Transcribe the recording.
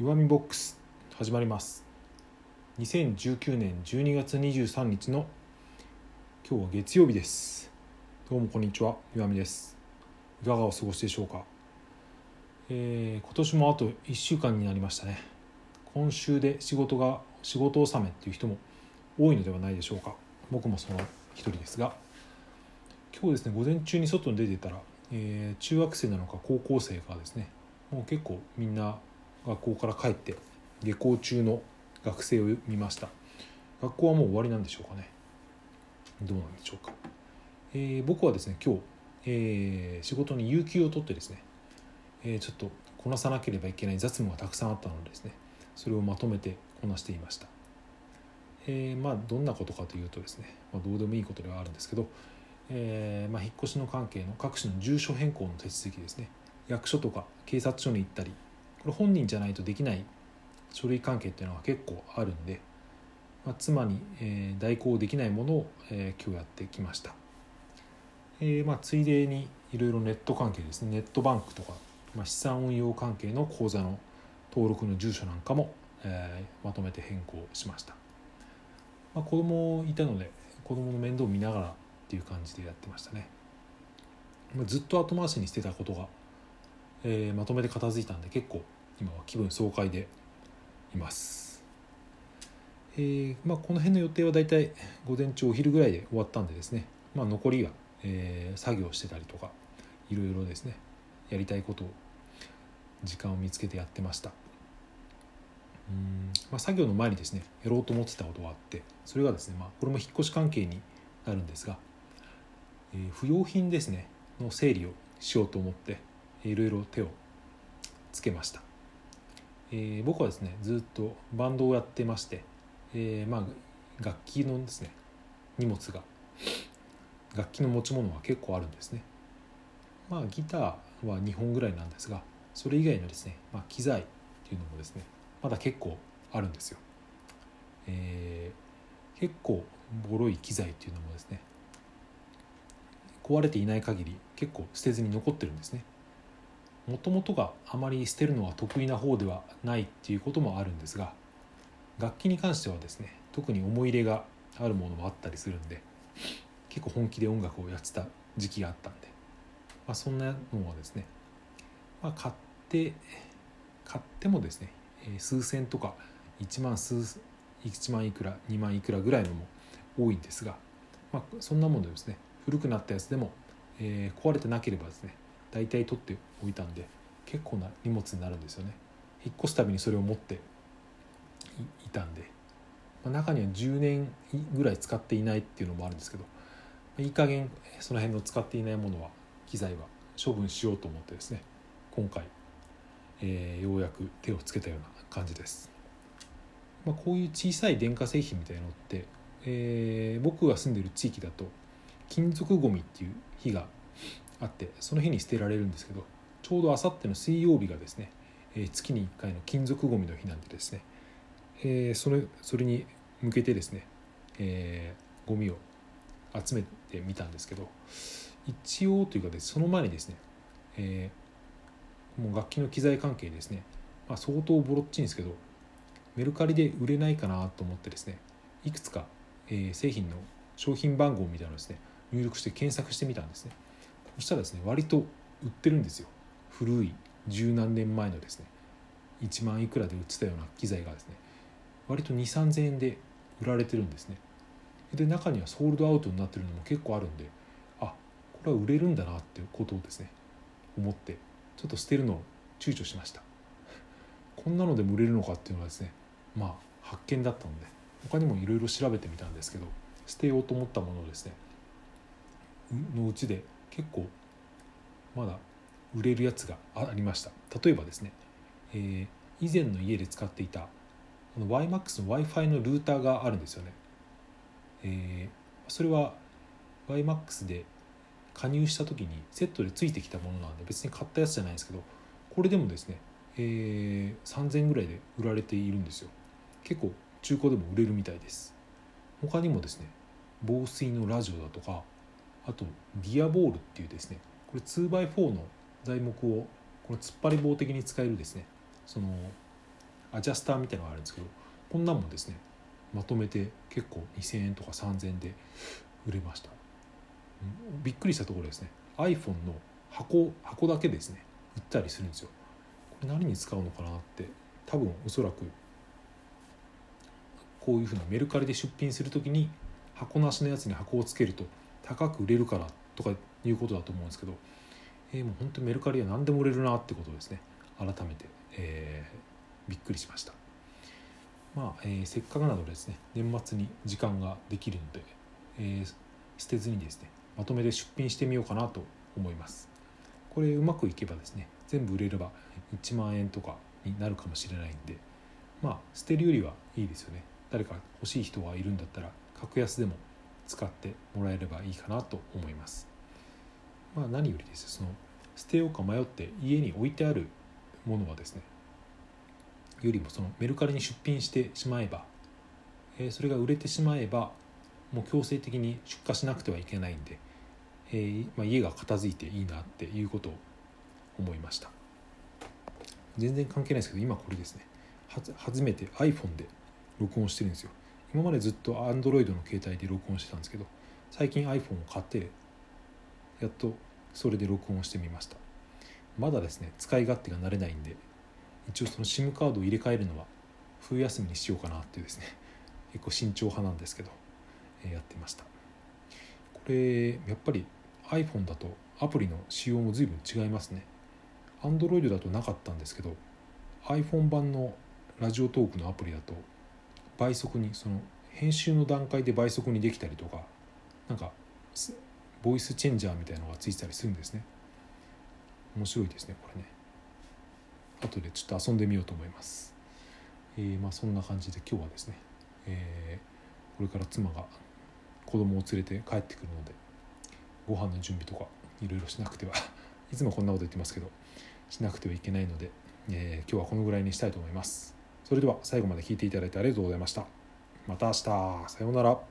弱みボックス始まります。2019年12月23日の今日は月曜日です。どうもこんにちは弱みです。いかがお過ごしでしょうか、えー、今年もあと1週間になりましたね。今週で仕事が仕事納めっていう人も多いのではないでしょうか。僕もその一人ですが。今日ですね午前中に外に出てたら、えー、中学生なのか高校生かですね。もう結構みんな学校から帰って下校中の学生を見ました。学校はもう終わりなんでしょうかね。どうなんでしょうか、えー、僕はですね今日、えー、仕事に有給を取ってですね、えー、ちょっとこなさなければいけない雑務がたくさんあったのでですねそれをまとめてこなしていました、えー、まあどんなことかというとですね、まあ、どうでもいいことではあるんですけど、えーまあ、引っ越しの関係の各種の住所変更の手続きですね役所とか警察署に行ったりこれ本人じゃないとできない書類関係っていうのが結構あるんで、まあ、妻に、え、代行できないものを、え、今日やってきました、えーまあ、ついでにいろいろネット関係ですね。ネットバンクとか、まあ、資産運用関係の口座の登録の住所なんかも、えー、まとめて変更しました、まあ、子供いたので子供の面倒を見ながらっていう感じでやってましたね、まあ、ずっと後回しにしてたことがえー、まとめて片付いたんで結構今は気分爽快でいます、えーまあ、この辺の予定はだいたい午前中お昼ぐらいで終わったんでですね、まあ、残りは、えー、作業してたりとかいろいろですね。やりたいことを時間を見つけてやってました。うん、まあ、作業の前にですねやろうと思ってたことがあってそれがですね、まあ、これも引っ越し関係になるんですが、えー、不用品ですねの整理をしようと思っていろいろ手をつけました、えー、僕はですねずっとバンドをやってまして、えー、まあ楽器のですね荷物が楽器の持ち物は結構あるんですね。まあギターは2本ぐらいなんですがそれ以外のですね、まあ、機材っていうのもですねまだ結構あるんですよ、えー、結構ボロい機材っていうのもですね壊れていない限り結構捨てずに残ってるんですね。もともとがあまり捨てるのが得意な方ではないっていうこともあるんですが楽器に関してはですね特に思い入れがあるものもあったりするんで結構本気で音楽をやってた時期があったんで、まあ、そんなのはですね、まあ、買って買ってもですね数千とか1万数1万いくら2万いくらぐらいのも多いんですが、まあ、そんなものですね古くなったやつでも、えー、壊れてなければですね大体取っておいたんで結構な荷物になるんですよね。引っ越すたびにそれを持っていたんで、まあ、中には10年ぐらい使っていないっていうのもあるんですけどいい加減その辺の使っていないものは機材は処分しようと思ってですね今回、えー、ようやく手をつけたような感じです、まあ、こういう小さい電化製品みたいなのって、えー、僕が住んでる地域だと金属ごみっていう日があってその日に捨てられるんですけどちょうどあさっての水曜日がですね、え、月に1回の金属ごみの日なんでですね、え、それそれに向けてですね、えー、ゴミを集めてみたんですけど一応というかで、その前にですね、えー、もう楽器の機材関係ですね、まあ、相当ボロっちいんですけどメルカリで売れないかなと思ってですねいくつか、えー、製品の商品番号みたいなのをですね入力して検索してみたんですね。そしたらですね割と売ってるんですよ。古い十何年前のですね1万いくらで売ってたような機材がですね割と2 3 0 0 0円で売られてるんですね。で中にはソールドアウトになってるのも結構あるんであこれは売れるんだなっていうことをですね思ってちょっと捨てるのを躊躇しました。こんなのでも売れるのかっていうのはですねまあ発見だったので他にもいろいろ調べてみたんですけど捨てようと思ったものをですねのうちで結構まだ売れるやつがありました。例えばですね、えー、以前の家で使っていたこの YMAX の w i f i のルーターがあるんですよね、えー、それは YMAX で加入した時にセットでついてきたものなんで別に買ったやつじゃないですけどこれでもですね、えー、3000円ぐらいで売られているんですよ。結構中古でも売れるみたいです。他にもですね防水のラジオだとかあとディアボールっていうですねこれ 2x4 の材木をこの突っ張り棒的に使えるですねそのアジャスターみたいなのがあるんですけどこんなんもですねまとめて結構2000円とか3000円で売れました、びっくりしたところですね。iPhone の箱箱だけですね売ったりするんですよ。これ何に使うのかなって多分おそらくこういうふうなメルカリで出品する時に箱なしのやつに箱をつけると高く売れるからとかいうことだと思うんですけど、えー、もう本当にメルカリは何でも売れるなってことですね。改めて、えー、びっくりしました。まあ、えー、せっかくなのでですね年末に時間ができるので、え、捨てずにですねまとめて出品してみようかなと思います。これうまくいけばですね全部売れれば1万円とかになるかもしれないんでまあ捨てるよりはいいですよね。誰か欲しい人がいるんだったら格安でも使ってもらえればいいかなと思います。まあ何よりですその捨てようか迷って家に置いてあるものはですねよりもそのメルカリに出品してしまえば、えー、それが売れてしまえばもう強制的に出荷しなくてはいけないんで、えー、まあ、家が片付いていいなっていうことを思いました。全然関係ないですけど今これですね。初めて iPhone で録音してるんですよ。今までずっと Android の携帯で録音してたんですけど最近 iPhone を買ってやっとそれで録音してみました。まだですね使い勝手が慣れないんで一応その SIM カードを入れ替えるのは冬休みにしようかなっていうですね 結構慎重派なんですけど、え、やってました。これやっぱり iPhone だとアプリの仕様も随分違いますね。Android だとなかったんですけど iPhone 版のラジオトークのアプリだと倍速にその編集の段階で倍速にできたりとかなんかボイスチェンジャーみたいなのがついてたりするんですね。面白いですねこれね。後でちょっと遊んでみようと思います、えー、まあそんな感じで今日はですね、えー、これから妻が子供を連れて帰ってくるのでご飯の準備とかいろいろしなくては いつもこんなこと言ってますけどしなくてはいけないので、えー、今日はこのぐらいにしたいと思います。それでは最後まで聞いていただいてありがとうございました。また明日。さようなら。